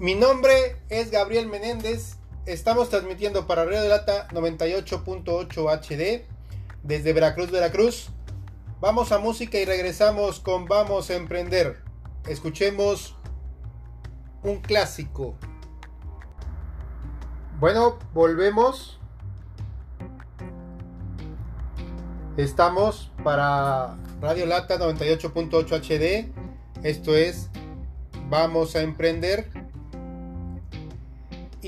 Mi nombre es Gabriel Menéndez. Estamos transmitiendo para Radio de Lata 98.8 HD desde Veracruz, Veracruz. Vamos a música y regresamos con Vamos a Emprender. Escuchemos un clásico. Bueno, volvemos. Estamos para Radio Lata 98.8 HD. Esto es Vamos a Emprender.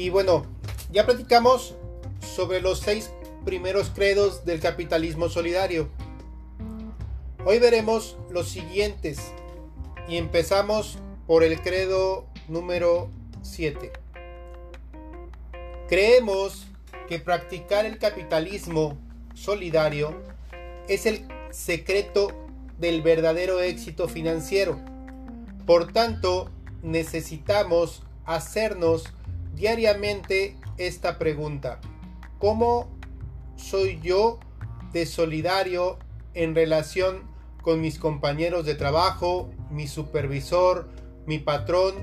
Y bueno, ya platicamos sobre los seis primeros credos del capitalismo solidario. Hoy veremos los siguientes y empezamos por el credo número 7. Creemos que practicar el capitalismo solidario es el secreto del verdadero éxito financiero. Por tanto, necesitamos hacernos diariamente esta pregunta. ¿Cómo soy yo de solidario en relación con mis compañeros de trabajo, mi supervisor, mi patrón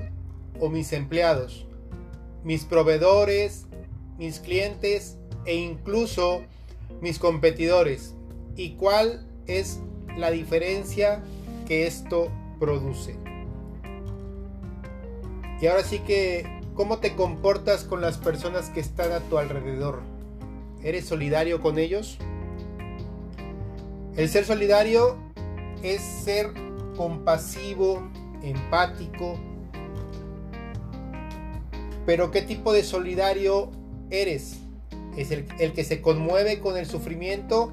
o mis empleados, mis proveedores, mis clientes e incluso mis competidores? ¿Y cuál es la diferencia que esto produce? Y ahora sí que ¿Cómo te comportas con las personas que están a tu alrededor? ¿Eres solidario con ellos? El ser solidario es ser compasivo, empático. Pero ¿qué tipo de solidario eres? ¿Es el, que se conmueve con el sufrimiento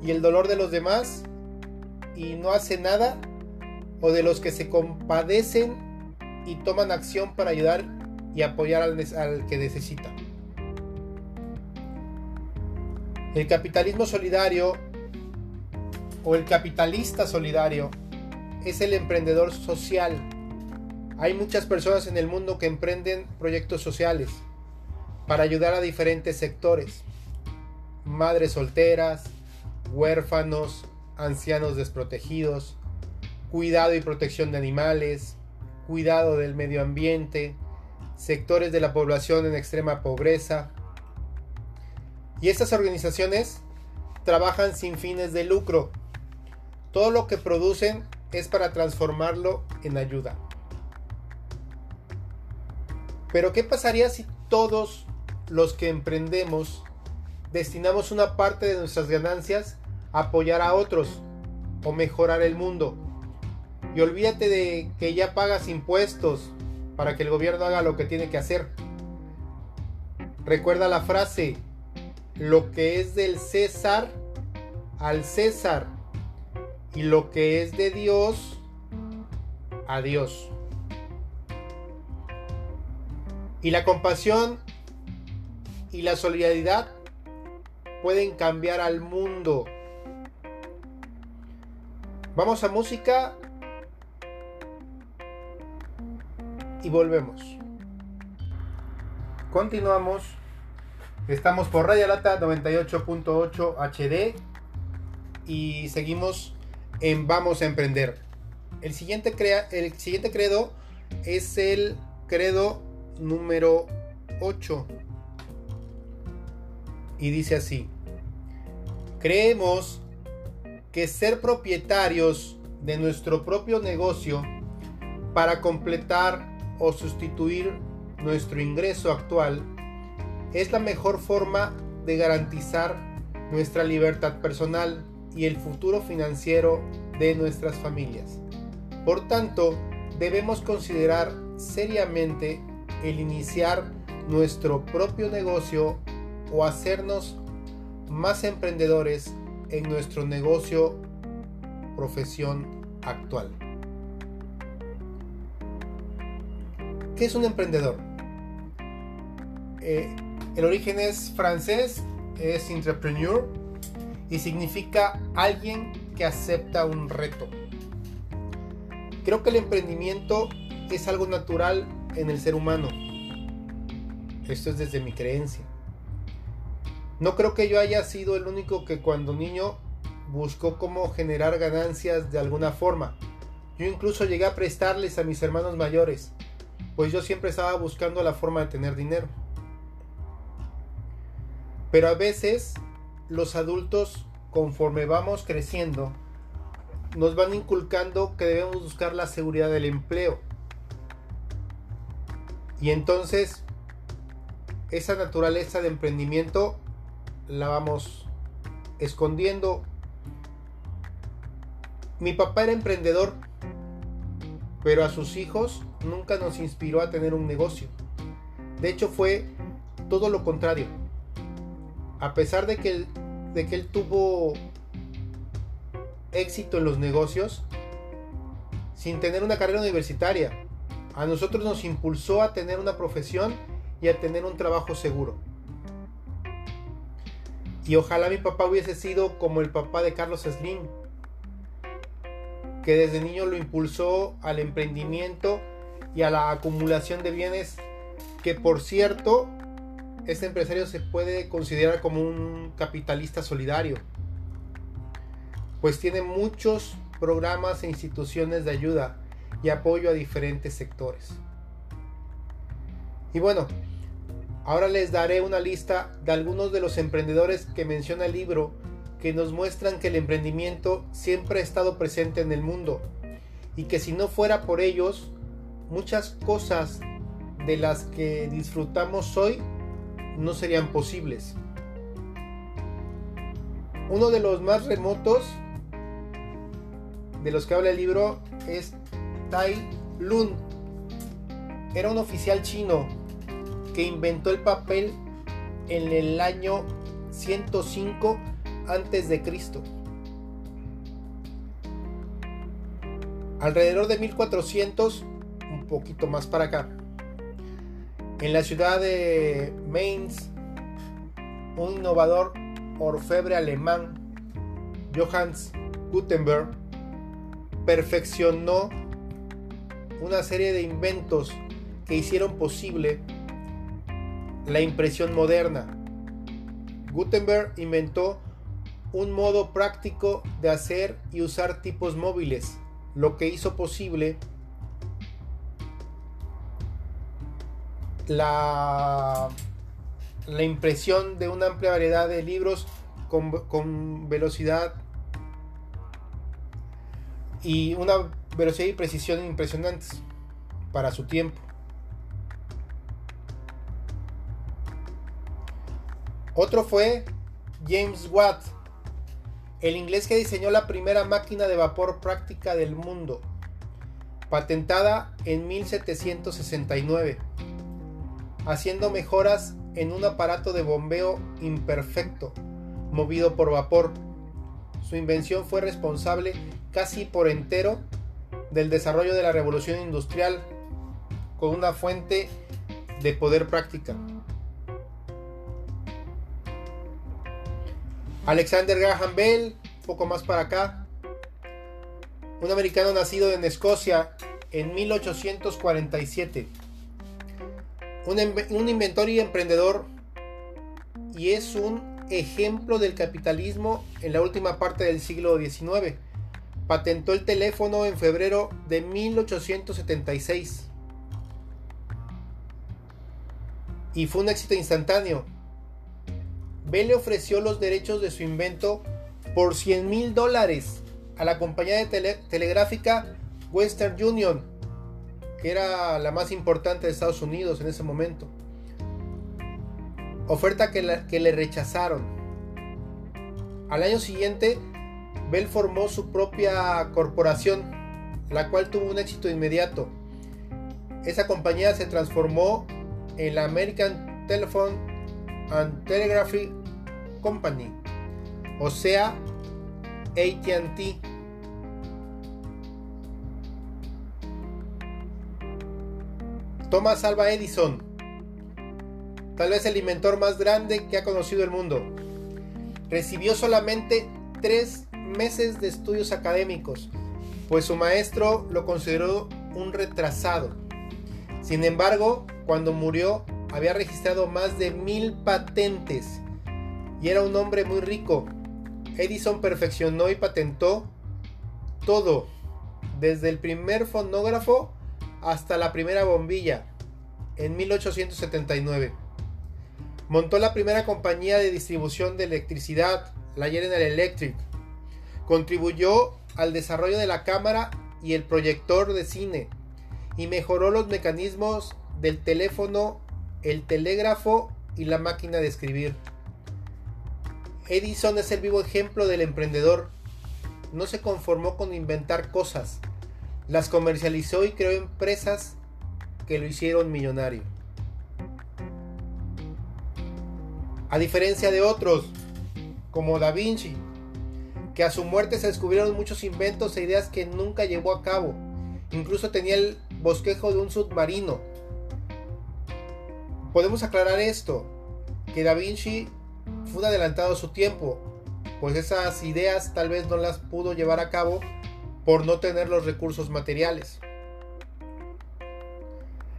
y el dolor de los demás y no hace nada? ¿O de los que se compadecen y toman acción para ayudar y apoyar al, que necesita. El capitalismo solidario o el capitalista solidario es el emprendedor social. Hay muchas personas en el mundo que emprenden proyectos sociales para ayudar a diferentes sectores. Madres solteras, huérfanos, ancianos desprotegidos, cuidado y protección de animales, cuidado del medio ambiente, sectores de la población en extrema pobreza. Y estas organizaciones trabajan sin fines de lucro. Todo lo que producen es para transformarlo en ayuda. Pero ¿qué pasaría si todos los que emprendemos destinamos una parte de nuestras ganancias a apoyar a otros o mejorar el mundo? Y olvídate de que ya pagas impuestos, para que el gobierno haga lo que tiene que hacer. Recuerda la frase, lo que es del César, al César, y lo que es de Dios, a Dios. Y la compasión y la solidaridad pueden cambiar al mundo. Vamos a música y volvemos. Continuamos. Estamos por Radio Lata 98.8 HD y seguimos en Vamos a Emprender. El siguiente, crea, el siguiente credo es el credo número 8 y dice así. Creemos que ser propietarios de nuestro propio negocio para completar o sustituir nuestro ingreso actual es la mejor forma de garantizar nuestra libertad personal y el futuro financiero de nuestras familias. Por tanto, debemos considerar seriamente el iniciar nuestro propio negocio o hacernos más emprendedores en nuestro negocio profesión actual. ¿Qué es un emprendedor? Eh, el origen es francés, es entrepreneur y significa alguien que acepta un reto. Creo que el emprendimiento es algo natural en el ser humano. Esto es desde mi creencia. No creo que yo haya sido el único que cuando niño buscó cómo generar ganancias de alguna forma. Yo incluso llegué a prestarles a mis hermanos mayores pues yo siempre estaba buscando la forma de tener dinero. Pero a veces los adultos, conforme vamos creciendo, nos van inculcando que debemos buscar la seguridad del empleo. Y entonces esa naturaleza de emprendimiento la vamos escondiendo. Mi papá era emprendedor, pero a sus hijos nunca nos inspiró a tener un negocio. De hecho fue todo lo contrario. A pesar de que él, de que él tuvo éxito en los negocios, sin tener una carrera universitaria, a nosotros nos impulsó a tener una profesión y a tener un trabajo seguro. Y ojalá mi papá hubiese sido como el papá de Carlos Slim, que desde niño lo impulsó al emprendimiento y a la acumulación de bienes, que por cierto, este empresario se puede considerar como un capitalista solidario, pues tiene muchos programas e instituciones de ayuda y apoyo a diferentes sectores. Y bueno, ahora les daré una lista de algunos de los emprendedores que menciona el libro que nos muestran que el emprendimiento siempre ha estado presente en el mundo y que si no fuera por ellos, muchas cosas de las que disfrutamos hoy no serían posibles. Uno de los más remotos de los que habla el libro es Tai Lun. Era un oficial chino que inventó el papel en el año 105 antes de Cristo. Alrededor de 1400, un poquito más para acá, en la ciudad de Mainz, un innovador orfebre alemán, Johannes Gutenberg, perfeccionó una serie de inventos que hicieron posible la impresión moderna. Gutenberg inventó un modo práctico de hacer y usar tipos móviles, lo que hizo posible la, impresión de una amplia variedad de libros con, con velocidad y una velocidad y precisión impresionantes para su tiempo. Otro fue James Watt, el inglés que diseñó la primera máquina de vapor práctica del mundo, patentada en 1769, haciendo mejoras en un aparato de bombeo imperfecto, movido por vapor. Su invención fue responsable casi por entero del desarrollo de la revolución industrial con una fuente de poder práctica. Alexander Graham Bell, poco más para acá, un americano nacido en Escocia en 1847, un, inventor y emprendedor y es un ejemplo del capitalismo en la última parte del siglo XIX patentó el teléfono en febrero de 1876. Y fue un éxito instantáneo. Bell le ofreció los derechos de su invento por 100 mil dólares a la compañía de telegráfica Western Union, era la más importante de Estados Unidos en ese momento. Oferta que, que le rechazaron. Al año siguiente Bell formó su propia corporación, la cual tuvo un éxito inmediato. Esa compañía se transformó en la American Telephone and Telegraphy Company, o sea, ATT. Thomas Alva Edison, tal vez el inventor más grande que ha conocido el mundo, recibió solamente tres meses de estudios académicos, pues su maestro lo consideró un retrasado. Sin embargo, cuando murió había registrado más de mil patentes y era un hombre muy rico. Edison perfeccionó y patentó todo, desde el primer fonógrafo hasta la primera bombilla en 1879. Montó la primera compañía de distribución de electricidad, la General Electric. Contribuyó al desarrollo de la cámara y el proyector de cine y mejoró los mecanismos del teléfono, el telégrafo y la máquina de escribir. Edison es el vivo ejemplo del emprendedor. No se conformó con inventar cosas, las comercializó y creó empresas que lo hicieron millonario. A diferencia de otros, como Da Vinci, que a su muerte se descubrieron muchos inventos e ideas que nunca llevó a cabo. Incluso tenía el bosquejo de un submarino. Podemos aclarar esto, que Da Vinci fue un adelantado a su tiempo, pues esas ideas tal vez no las pudo llevar a cabo por no tener los recursos materiales.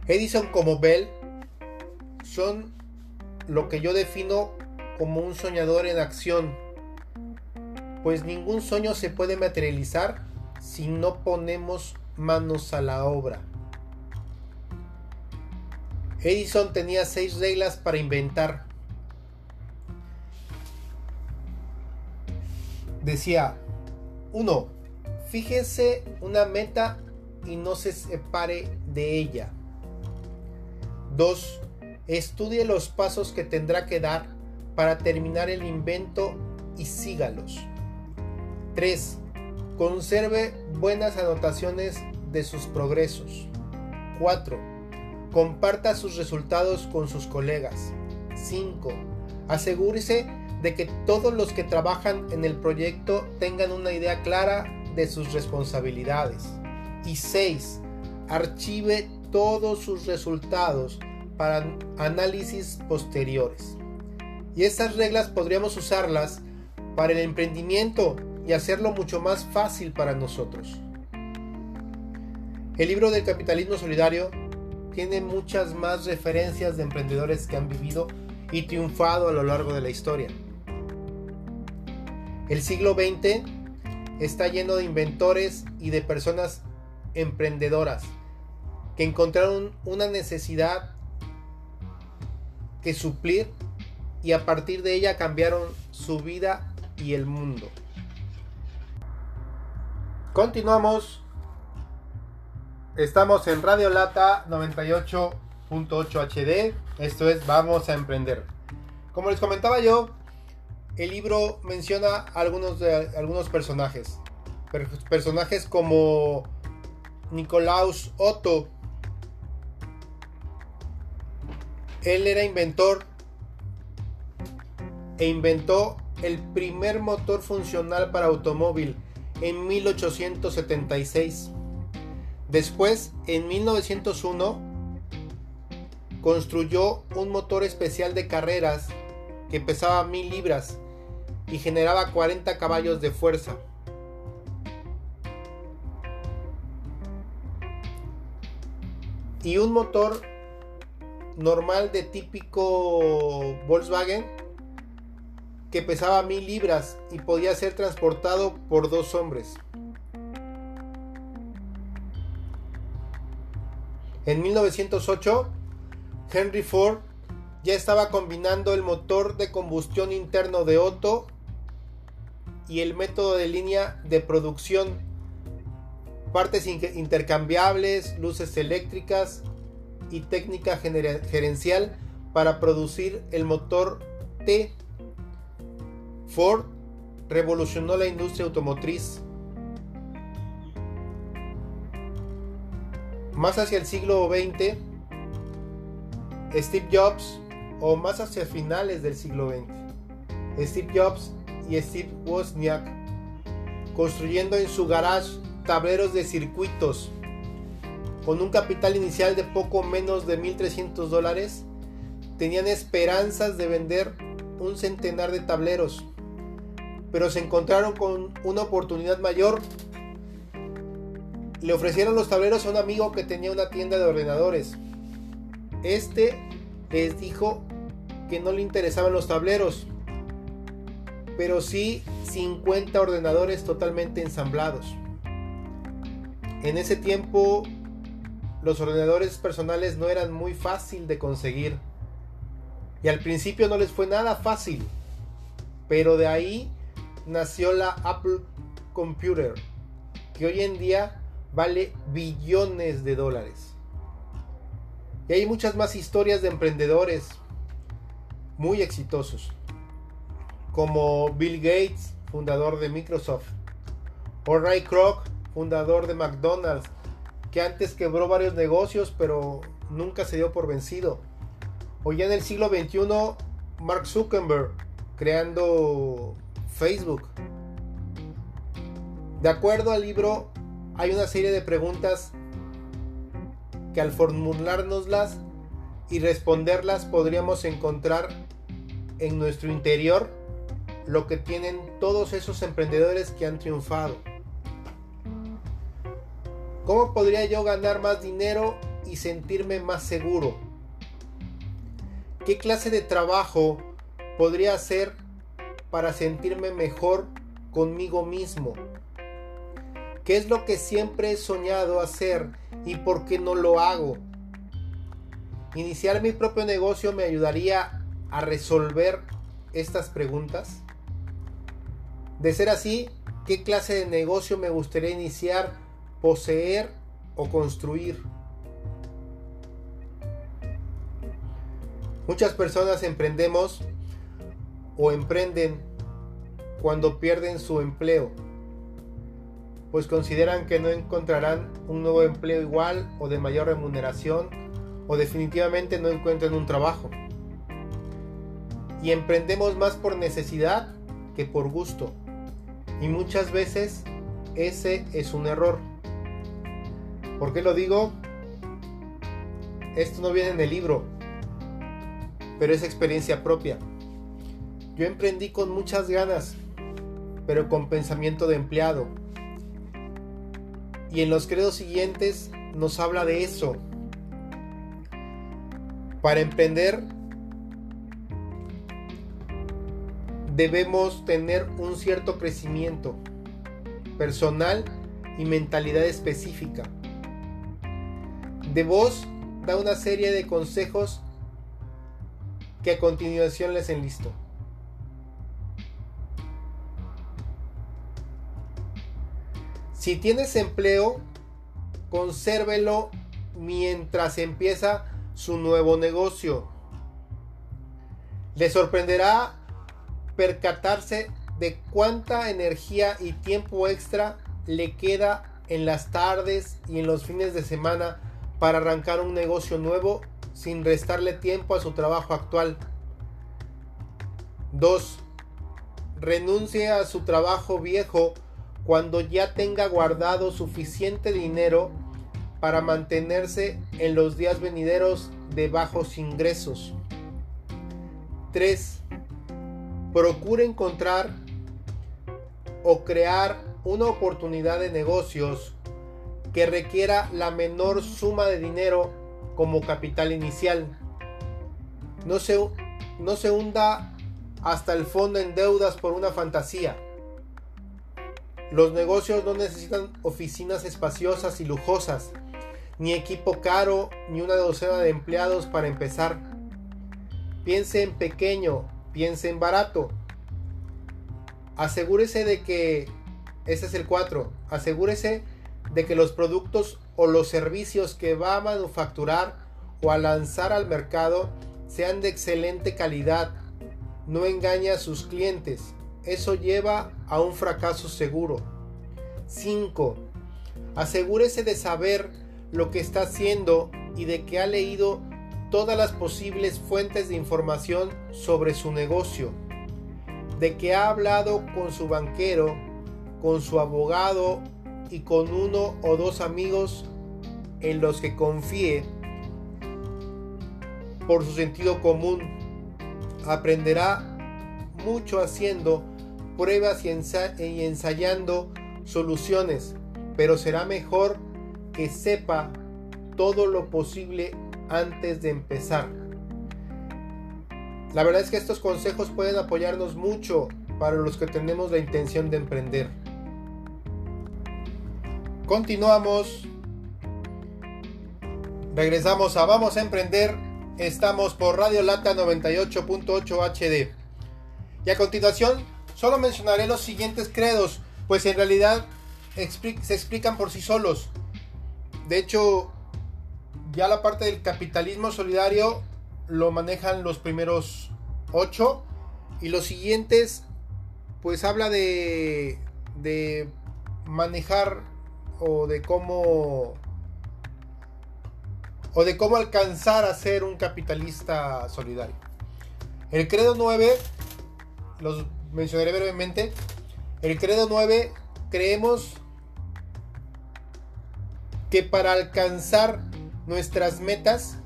Edison como Bell son lo que yo defino como un soñador en acción, pues ningún sueño se puede materializar si no ponemos manos a la obra. Edison tenía seis reglas para inventar. Decía, 1. Fíjese una meta y no se separe de ella. 2. Estudie los pasos que tendrá que dar para terminar el invento y sígalos. 3. Conserve buenas anotaciones de sus progresos. 4. Comparta sus resultados con sus colegas. 5. Asegúrese de que todos los que trabajan en el proyecto tengan una idea clara de sus responsabilidades. Y 6. Archive todos sus resultados para análisis posteriores. Y estas reglas podríamos usarlas para el emprendimiento y hacerlo mucho más fácil para nosotros. El libro del capitalismo solidario tiene muchas más referencias de emprendedores que han vivido y triunfado a lo largo de la historia. El siglo XX está lleno de inventores y de personas emprendedoras que encontraron una necesidad que suplir y a partir de ella cambiaron su vida y el mundo. Continuamos. Estamos en Radio Lata 98.8 HD. Esto es Vamos a Emprender. Como les comentaba yo, el libro menciona algunos, de, algunos personajes. Personajes como Nicolaus Otto. Él era inventor e inventó el primer motor funcional para automóvil en 1876. Después, en 1901, construyó un motor especial de carreras que pesaba mil libras y generaba 40 caballos de fuerza. Y un motor normal de típico Volkswagen que pesaba mil libras y podía ser transportado por dos hombres. En 1908, Henry Ford ya estaba combinando el motor de combustión interno de Otto y el método de línea de producción, partes intercambiables, luces eléctricas y técnica gerencial para producir el motor T. Ford revolucionó la industria automotriz. Más hacia el siglo XX, Steve Jobs, o más hacia finales del siglo XX, Steve Jobs y Steve Wozniak construyendo en su garage tableros de circuitos con un capital inicial de poco menos de 1.300 dólares, tenían esperanzas de vender un centenar de tableros, pero se encontraron con una oportunidad mayor. Le ofrecieron los tableros a un amigo que tenía una tienda de ordenadores. Este les dijo que no le interesaban los tableros, pero sí 50 ordenadores totalmente ensamblados. En ese tiempo los ordenadores personales no eran muy fácil de conseguir. Y al principio no les fue nada fácil. Pero de ahí nació la Apple Computer, que hoy en día vale billones de dólares. Y hay muchas más historias de emprendedores muy exitosos, como Bill Gates, fundador de Microsoft, o Ray Kroc, fundador de McDonald's, que antes quebró varios negocios pero nunca se dio por vencido. O ya en el siglo XXI, Mark Zuckerberg, creando Facebook. De acuerdo al libro, hay una serie de preguntas que al formulárnoslas y responderlas podríamos encontrar en nuestro interior lo que tienen todos esos emprendedores que han triunfado. ¿Cómo podría yo ganar más dinero y sentirme más seguro? ¿Qué clase de trabajo podría hacer para sentirme mejor conmigo mismo? ¿Qué es lo que siempre he soñado hacer y por qué no lo hago? Iniciar mi propio negocio me ayudaría a resolver estas preguntas. De ser así, ¿qué clase de negocio me gustaría iniciar, poseer o construir? Muchas personas emprendemos o emprenden cuando pierden su empleo pues consideran que no encontrarán un nuevo empleo igual o de mayor remuneración o definitivamente no encuentran un trabajo. Y emprendemos más por necesidad que por gusto. Y muchas veces ese es un error. ¿Por qué lo digo? Esto no viene en el libro, pero es experiencia propia. Yo emprendí con muchas ganas, pero con pensamiento de empleado y en los credos siguientes nos habla de eso. Para emprender debemos tener un cierto crecimiento personal y mentalidad específica. De vos da una serie de consejos que a continuación les enlisto. Si tienes empleo, consérvelo mientras empieza su nuevo negocio. Le sorprenderá percatarse de cuánta energía y tiempo extra le queda en las tardes y en los fines de semana para arrancar un negocio nuevo sin restarle tiempo a su trabajo actual. 2. Renuncie a su trabajo viejo cuando ya tenga guardado suficiente dinero para mantenerse en los días venideros de bajos ingresos. 3. Procure encontrar o crear una oportunidad de negocios que requiera la menor suma de dinero como capital inicial. No se, no se hunda hasta el fondo en deudas por una fantasía. Los negocios no necesitan oficinas espaciosas y lujosas, ni equipo caro, ni una docena de empleados para empezar. Piense en pequeño, piense en barato. Asegúrese de que, ese es el 4, asegúrese de que los productos o los servicios que va a manufacturar o a lanzar al mercado sean de excelente calidad. No engañe a sus clientes eso lleva a un fracaso seguro. 5. Asegúrese de saber lo que está haciendo y de que ha leído todas las posibles fuentes de información sobre su negocio, de que ha hablado con su banquero, con su abogado y con uno o dos amigos en los que confíe por su sentido común. Aprenderá mucho haciendo pruebas y, ensayando soluciones, pero será mejor que sepa todo lo posible antes de empezar. La verdad es que estos consejos pueden apoyarnos mucho para los que tenemos la intención de emprender. Continuamos. Regresamos a Vamos a Emprender. Estamos por Radio Lata 98.8 HD. Y a continuación, solo mencionaré los siguientes credos, pues en realidad se explican por sí solos. De hecho, ya la parte del capitalismo solidario lo manejan los primeros ocho. Y los siguientes, pues habla de, de manejar o de cómo o de cómo alcanzar a ser un capitalista solidario. El credo 9, los mencionaré brevemente. El credo 9, creemos que para alcanzar nuestras metas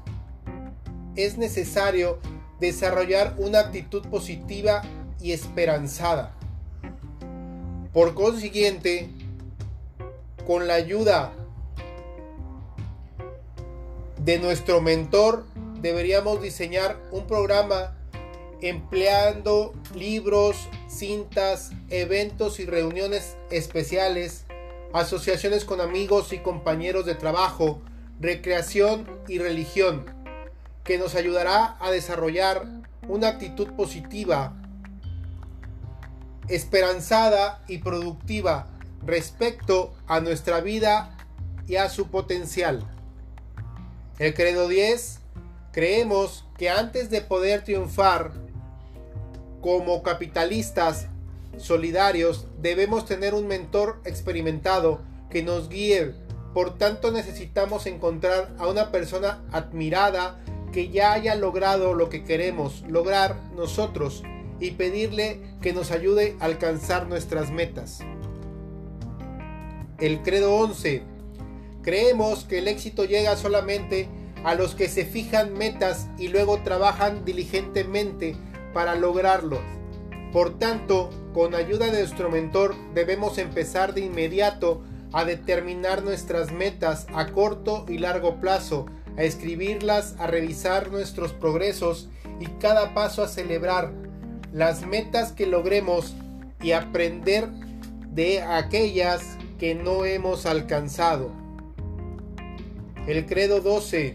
es necesario desarrollar una actitud positiva y esperanzada. Por consiguiente, con la ayuda de nuestro mentor, deberíamos diseñar un programa empleando libros, cintas, eventos y reuniones especiales, asociaciones con amigos y compañeros de trabajo, recreación y religión, que nos ayudará a desarrollar una actitud positiva, esperanzada y productiva respecto a nuestra vida y a su potencial. El credo 10, creemos que antes de poder triunfar como capitalistas solidarios, debemos tener un mentor experimentado que nos guíe. Por tanto, necesitamos encontrar a una persona admirada que ya haya logrado lo que queremos lograr nosotros y pedirle que nos ayude a alcanzar nuestras metas. El credo 11 Creemos que el éxito llega solamente a los que se fijan metas y luego trabajan diligentemente para lograrlos. Por tanto, con ayuda de nuestro mentor debemos empezar de inmediato a determinar nuestras metas a corto y largo plazo, a escribirlas, a revisar nuestros progresos y cada paso a celebrar las metas que logremos y aprender de aquellas que no hemos alcanzado. El credo 12.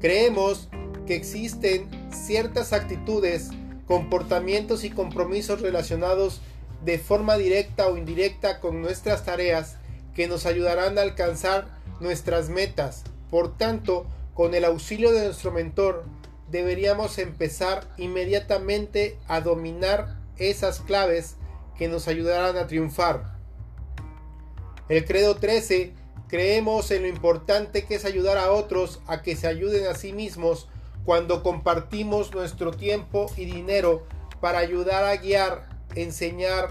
Creemos que existen ciertas actitudes, comportamientos y compromisos relacionados de forma directa o indirecta con nuestras tareas que nos ayudarán a alcanzar nuestras metas. Por tanto, con el auxilio de nuestro mentor, deberíamos empezar inmediatamente a dominar esas claves que nos ayudarán a triunfar. El credo 13 Creemos en lo importante que es ayudar a otros a que se ayuden a sí mismos cuando compartimos nuestro tiempo y dinero para ayudar a guiar, enseñar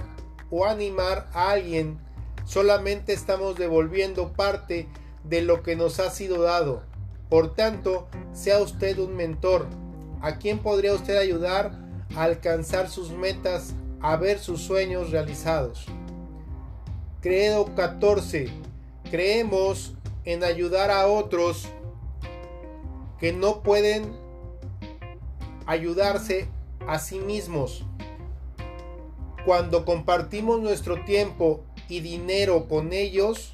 o animar a alguien. Solamente estamos devolviendo parte de lo que nos ha sido dado. Por tanto, sea usted un mentor. ¿A quién podría usted ayudar a alcanzar sus metas, a ver sus sueños realizados? Credo 14 creemos en ayudar a otros que no pueden ayudarse a sí mismos. Cuando compartimos nuestro tiempo y dinero con ellos,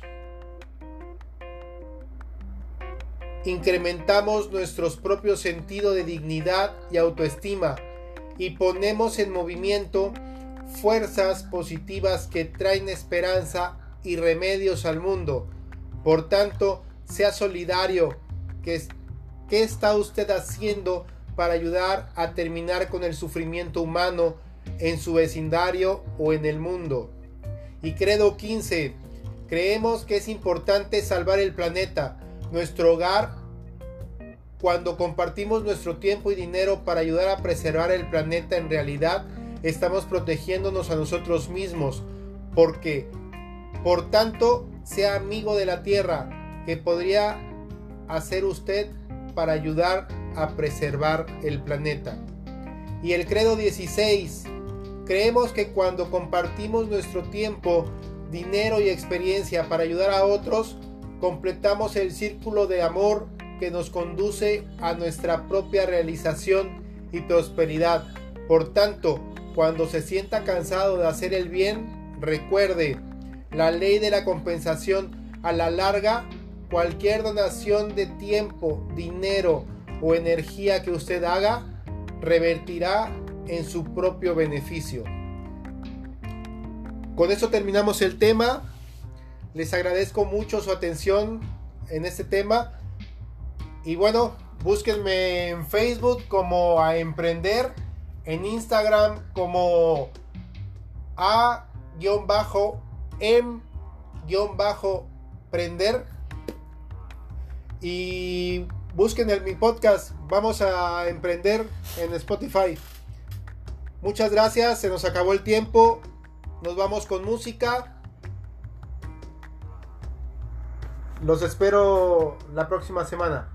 incrementamos nuestros propios sentido de dignidad y autoestima y ponemos en movimiento fuerzas positivas que traen esperanza y remedios al mundo. Por tanto, sea solidario. ¿Qué, ¿Qué está usted haciendo para ayudar a terminar con el sufrimiento humano en su vecindario o en el mundo? Y credo 15. Creemos que es importante salvar el planeta, nuestro hogar, cuando compartimos nuestro tiempo y dinero para ayudar a preservar el planeta en realidad, estamos protegiéndonos a nosotros mismos, porque por tanto, sea amigo de la tierra, que podría hacer usted para ayudar a preservar el planeta. Y el credo 16. Creemos que cuando compartimos nuestro tiempo, dinero y experiencia para ayudar a otros, completamos el círculo de amor que nos conduce a nuestra propia realización y prosperidad. Por tanto, cuando se sienta cansado de hacer el bien, recuerde, la ley de la compensación a la larga cualquier donación de tiempo, dinero o energía que usted haga revertirá en su propio beneficio. Con eso terminamos el tema. Les agradezco mucho su atención en este tema. Y bueno, búsquenme en Facebook como a emprender, en Instagram como a-m-prender y busquen el, mi podcast Vamos a emprender en Spotify. Muchas gracias, se nos acabó el tiempo. Nos vamos con música. Los espero la próxima semana.